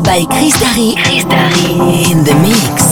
by Chris Darry. Chris in the mix.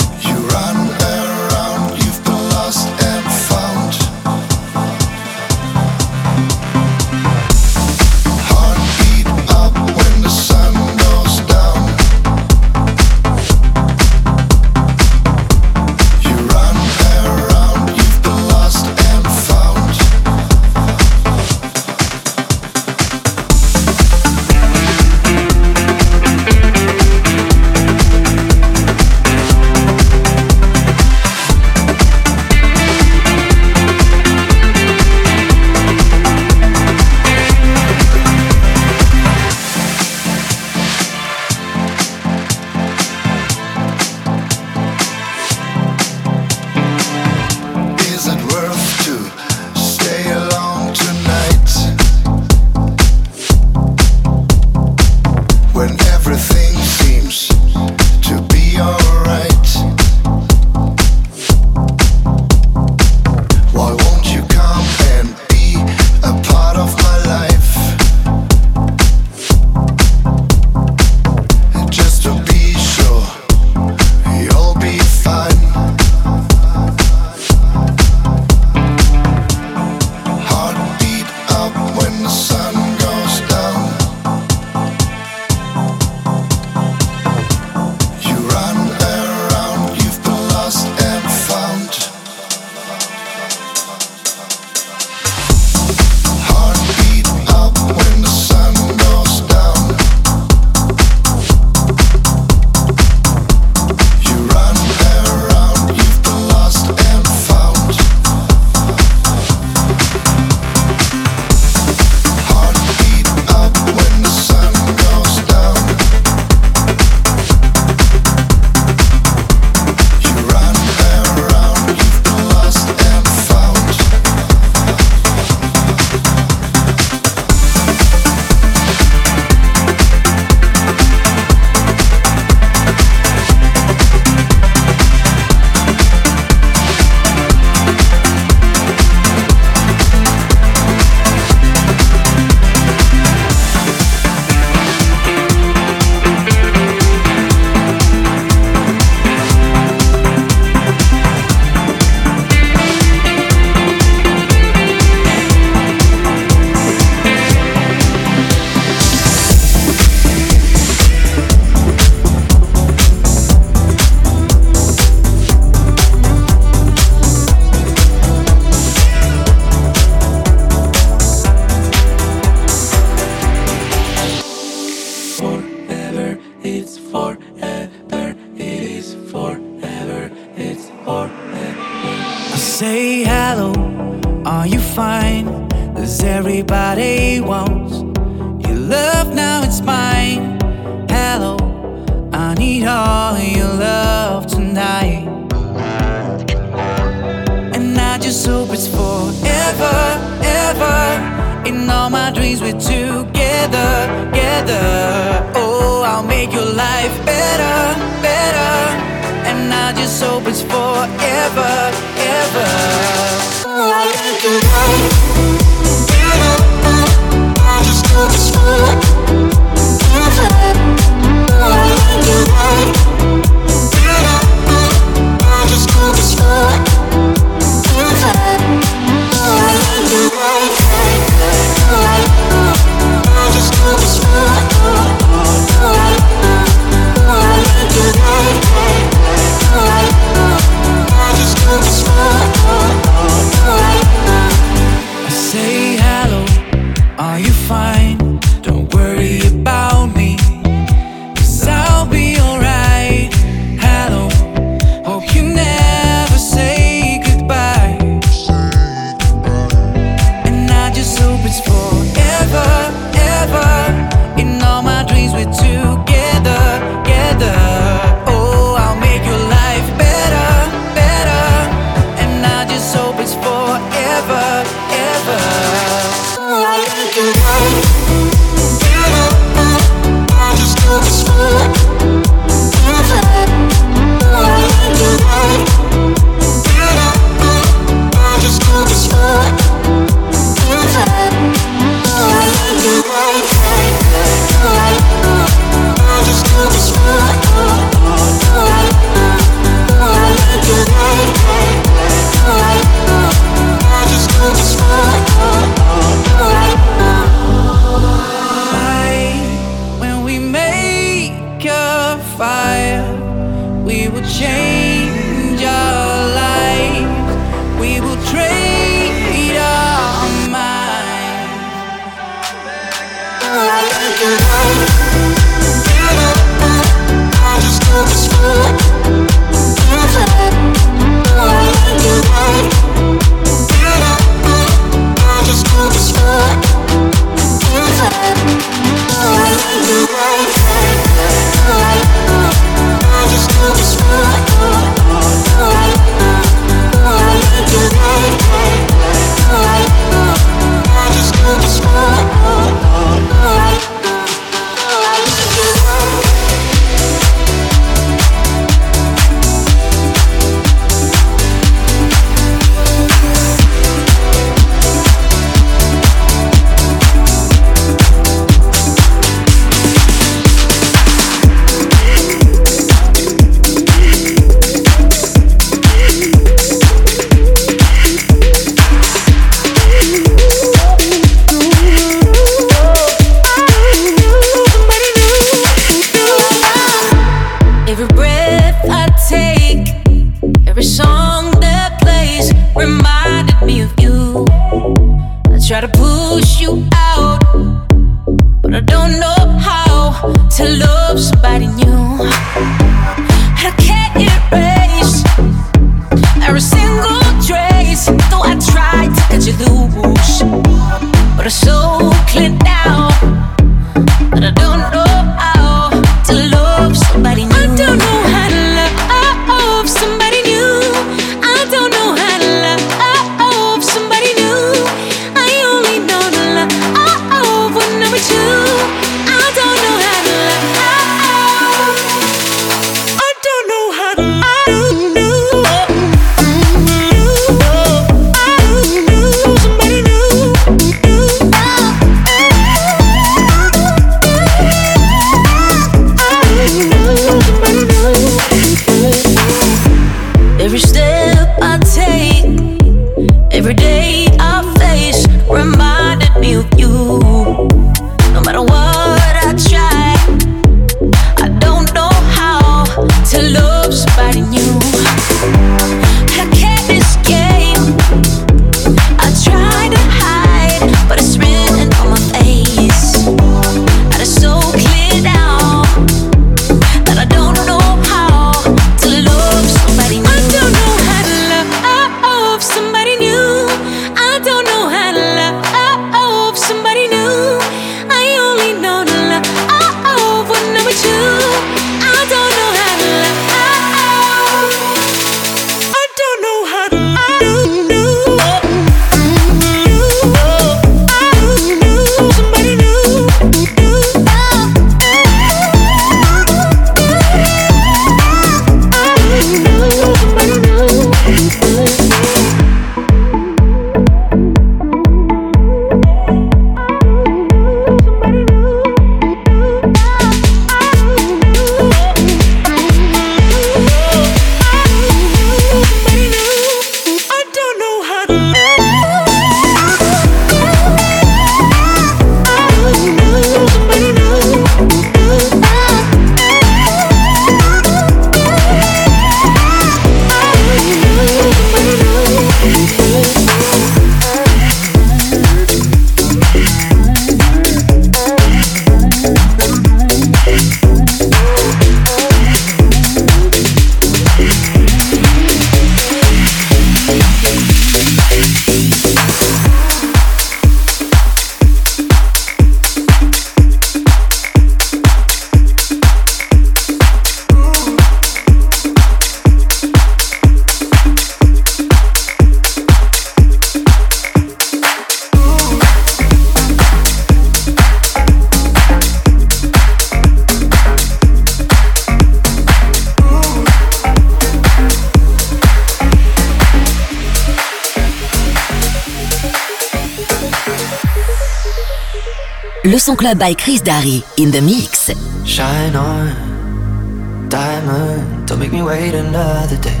Son club by Chris Darry in the mix. Shine on, diamond, don't make me wait another day.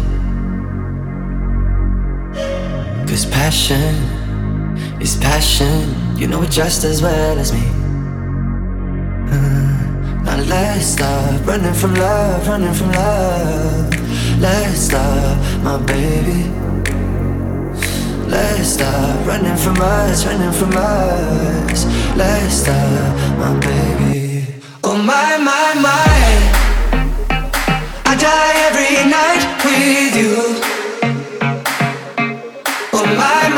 Cause passion is passion, you know it just as well as me. Uh, now let's stop running from love, running from love. Let's stop, my baby. Let's stop running from us, running from us. Let's stop, my baby. Oh my, my, my. I die every night with you. Oh my,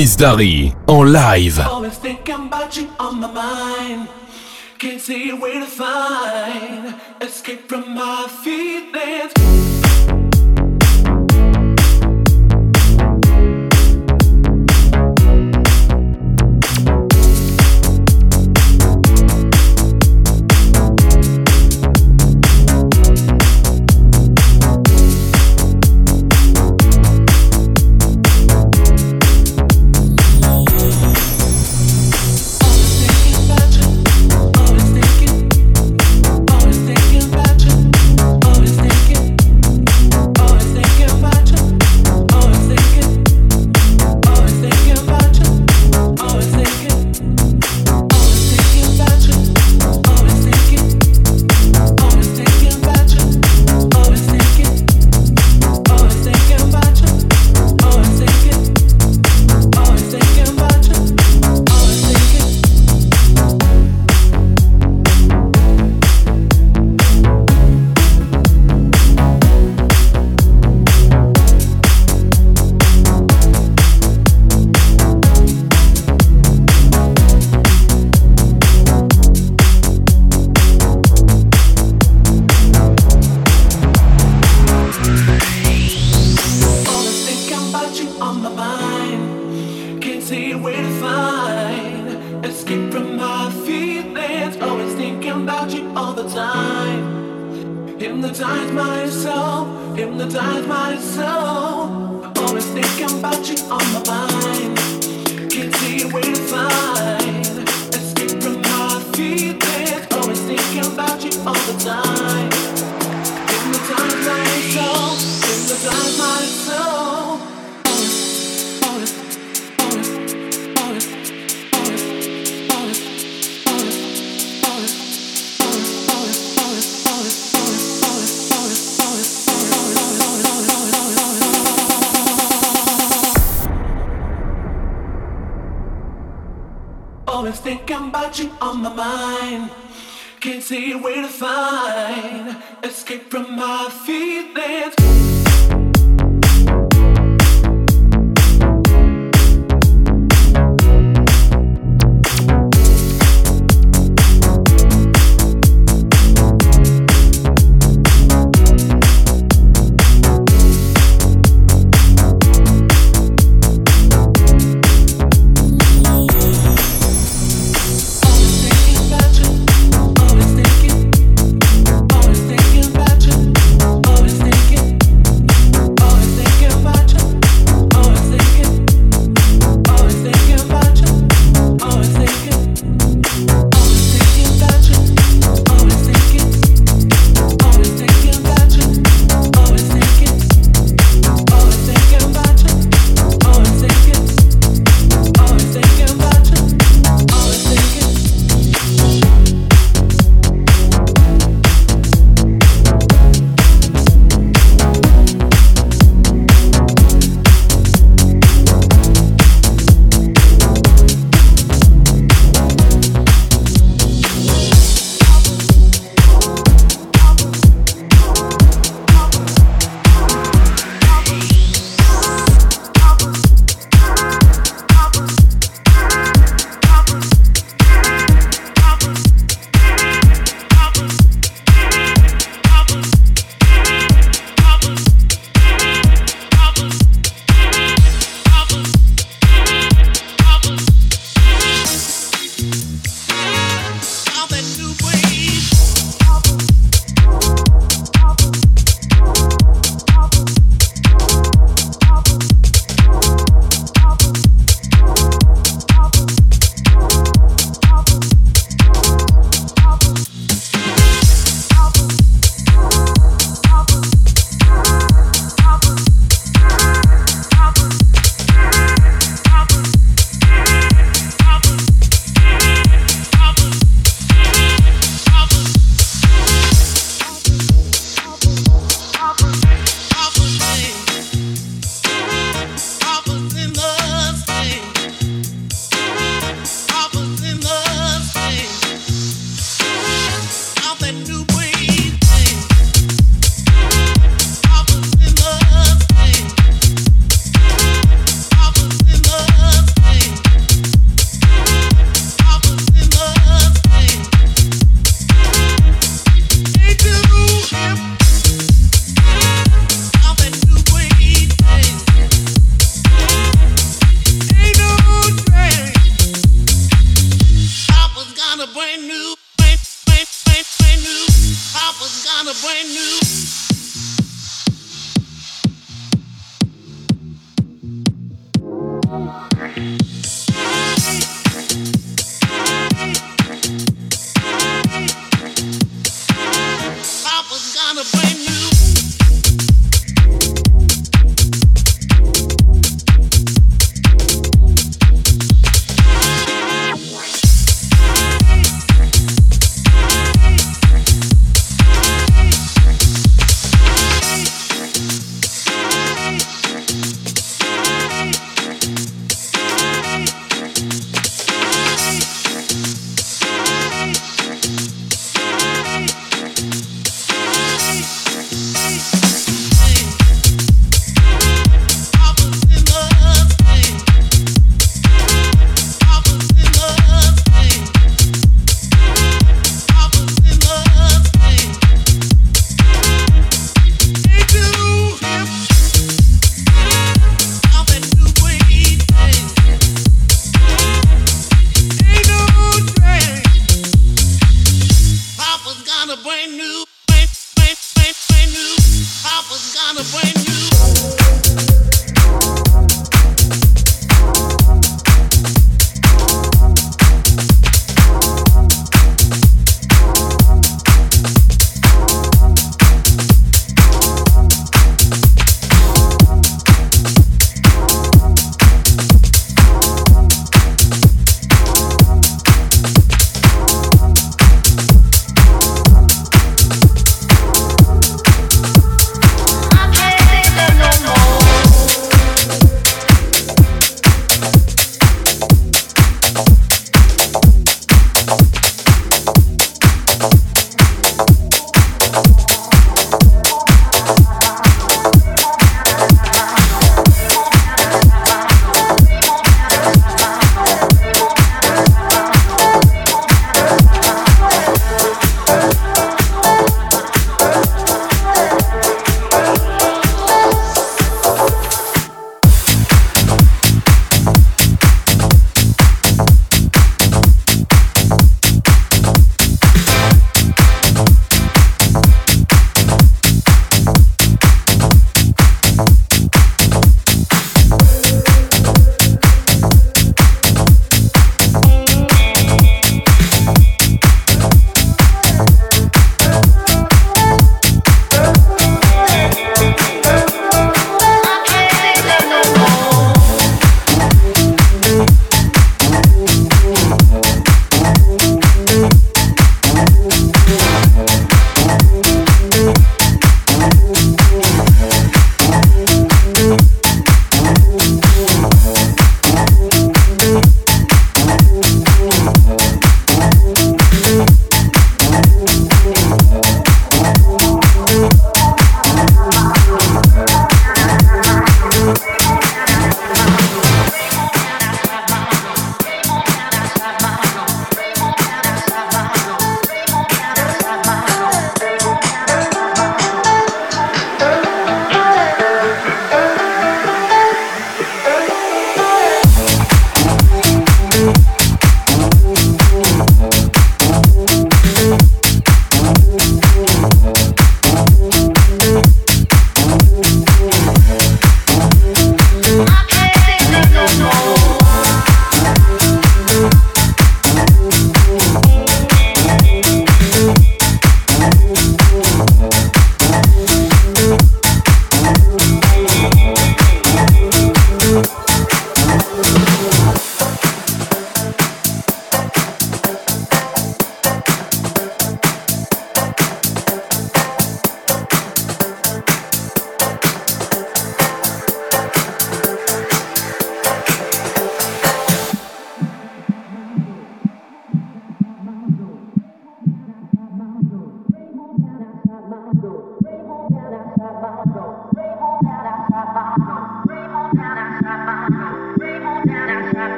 Chris Darry en live.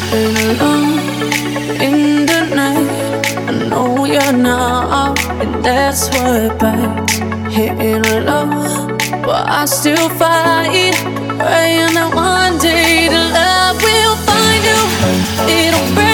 Sleeping alone in the night. I know you're not, and that's what bites. Hitting low, but I still fight. Praying that one day the love will find you. It'll break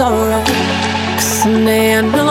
it's. Cause someday I know.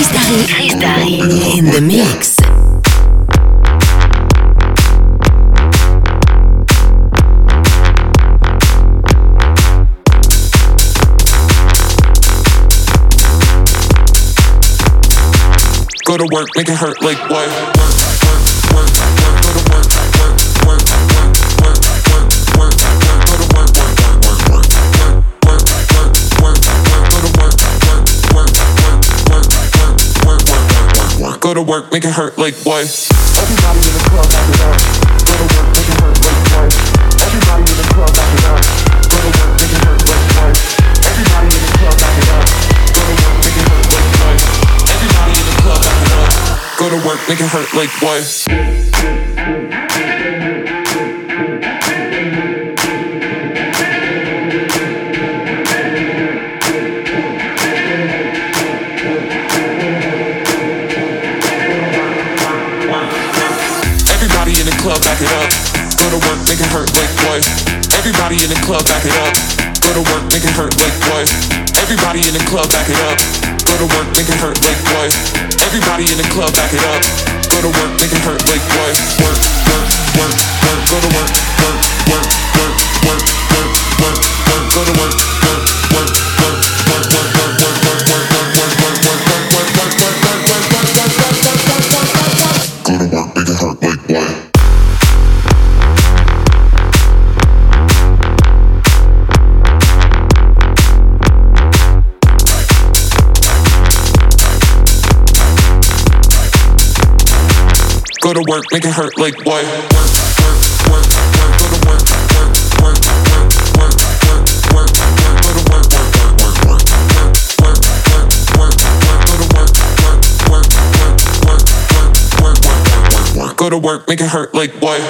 In the mix. Go to work, make it hurt like what? Go to work, make it hurt like what? Everybody in the club, it up. Go to work, make it hurt like what? Everybody in the club, it up. Go to work, make it hurt like what? Everybody in the club, it up. Go to work, make it hurt like what? Everybody in the club, it up. Go to work, make it hurt like what? Make it hurt like boy. Everybody in the club, back it up. Go to work, make it hurt like boy. Everybody in the club, back it up. Go to work, make it hurt like boy. Everybody in the club, back it up. Go to work, make it hurt like boy. Work, work, work, work. Go to work, work, work, work, work, work, work. Go to work, Go to work, make it hurt like what? Work, work, work, work, go to work, work, work, work, work, work, work, go to work, work, work, work, work, work, work, work, go to work, work, work, work, work, work, work, work, go to work, make it hurt like what?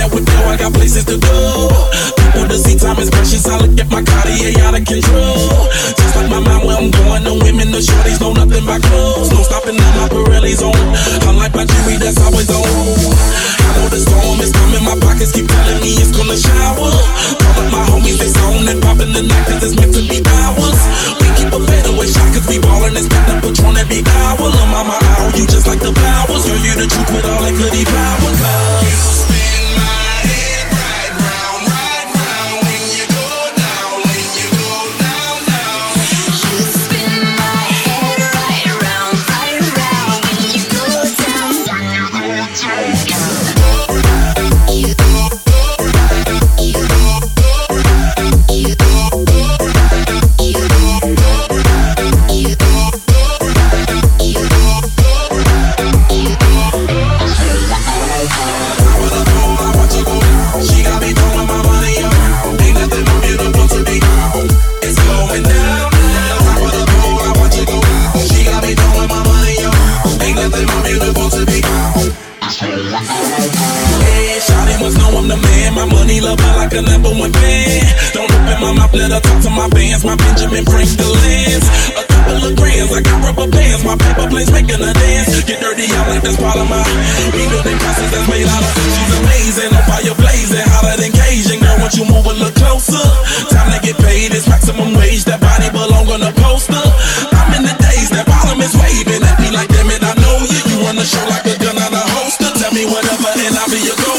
That with dough, I got places to go. People to see, time is precious. I look at my Cartier out of control. Just like my mind, where I'm going, the women, the shorties know nothing but clothes. No stopping at my Pirelli's on. I like my jewelry, that's always on. I know the storm is coming, my pockets keep telling me it's gonna shower. Call up my homies, they on and popping the night, cause it's meant to be ours. We keep a better away shot, cause we ballin' and spend up patron every hour. Lil' mama, I owe you just like the powers. Girl, you the truth with all that goody power. Cause I'll be your gopher.